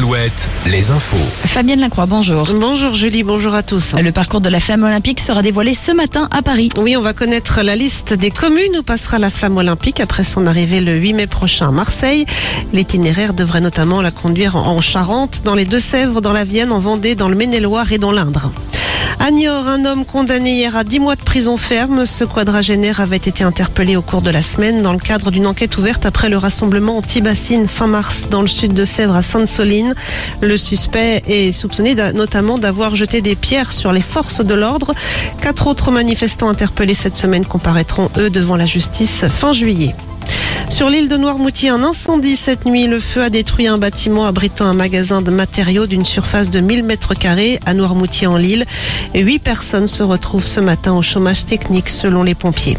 Alouette, les infos. Fabienne Lacroix, bonjour. Bonjour Julie, bonjour à tous. Le parcours de la flamme olympique sera dévoilé ce matin à Paris. Oui, on va connaître la liste des communes où passera la flamme olympique après son arrivée le 8 mai prochain à Marseille. L'itinéraire devrait notamment la conduire en Charente, dans les Deux-Sèvres, dans la Vienne, en Vendée, dans le Maine-et-Loire et dans l'Indre. À un homme condamné hier à 10 mois de prison ferme. Ce quadragénaire avait été interpellé au cours de la semaine dans le cadre d'une enquête ouverte après le rassemblement anti-bassine fin mars dans le sud de Sèvres à Sainte-Soline. Le suspect est soupçonné notamment d'avoir jeté des pierres sur les forces de l'ordre. Quatre autres manifestants interpellés cette semaine comparaîtront eux devant la justice fin juillet. Sur l'île de Noirmoutier, un incendie cette nuit. Le feu a détruit un bâtiment abritant un magasin de matériaux d'une surface de 1000 mètres carrés à Noirmoutier en Lille. Huit personnes se retrouvent ce matin au chômage technique selon les pompiers.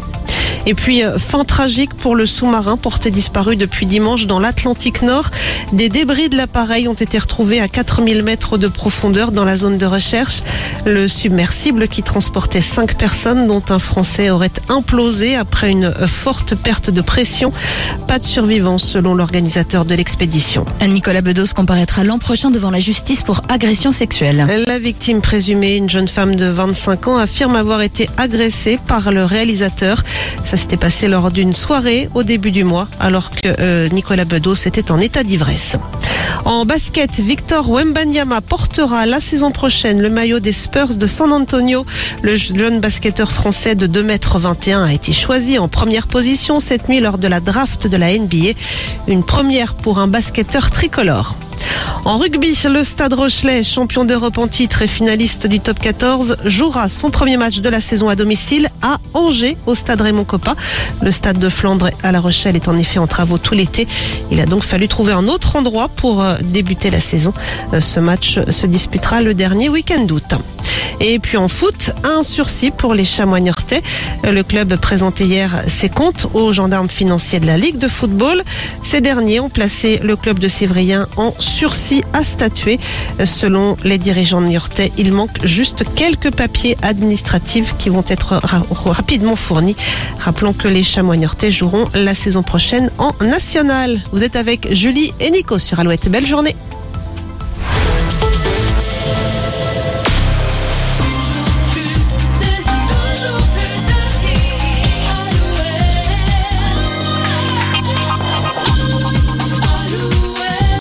Et puis, euh, fin tragique pour le sous-marin porté disparu depuis dimanche dans l'Atlantique Nord. Des débris de l'appareil ont été retrouvés à 4000 mètres de profondeur dans la zone de recherche. Le submersible qui transportait cinq personnes, dont un Français, aurait implosé après une forte perte de pression. Pas de survivants selon l'organisateur de l'expédition. Nicolas Bedos comparaîtra l'an prochain devant la justice pour agression sexuelle. La victime présumée, une jeune femme de 25 ans, affirme avoir été agressée par le réalisateur. Ça s'était passé lors d'une soirée au début du mois, alors que euh, Nicolas Bedos était en état d'ivresse. En basket, Victor Wembanyama portera la saison prochaine le maillot des Spurs de San Antonio. Le jeune basketteur français de 2,21 m a été choisi en première position cette nuit lors de la draft de la NBA. Une première pour un basketteur tricolore. En rugby, le Stade Rochelet, champion d'Europe en titre et finaliste du top 14, jouera son premier match de la saison à domicile à Angers, au Stade Raymond Coppa. Le Stade de Flandre à La Rochelle est en effet en travaux tout l'été. Il a donc fallu trouver un autre endroit pour euh, débuter la saison. Euh, ce match se disputera le dernier week-end d'août. Et puis en foot, un sursis pour les chamois Le club présentait hier ses comptes aux gendarmes financiers de la Ligue de football. Ces derniers ont placé le club de Sévrien en sursis à statuer. Selon les dirigeants niortais, il manque juste quelques papiers administratifs qui vont être rapidement fournis. Rappelons que les chamois joueront la saison prochaine en national. Vous êtes avec Julie et Nico sur Alouette. Belle journée.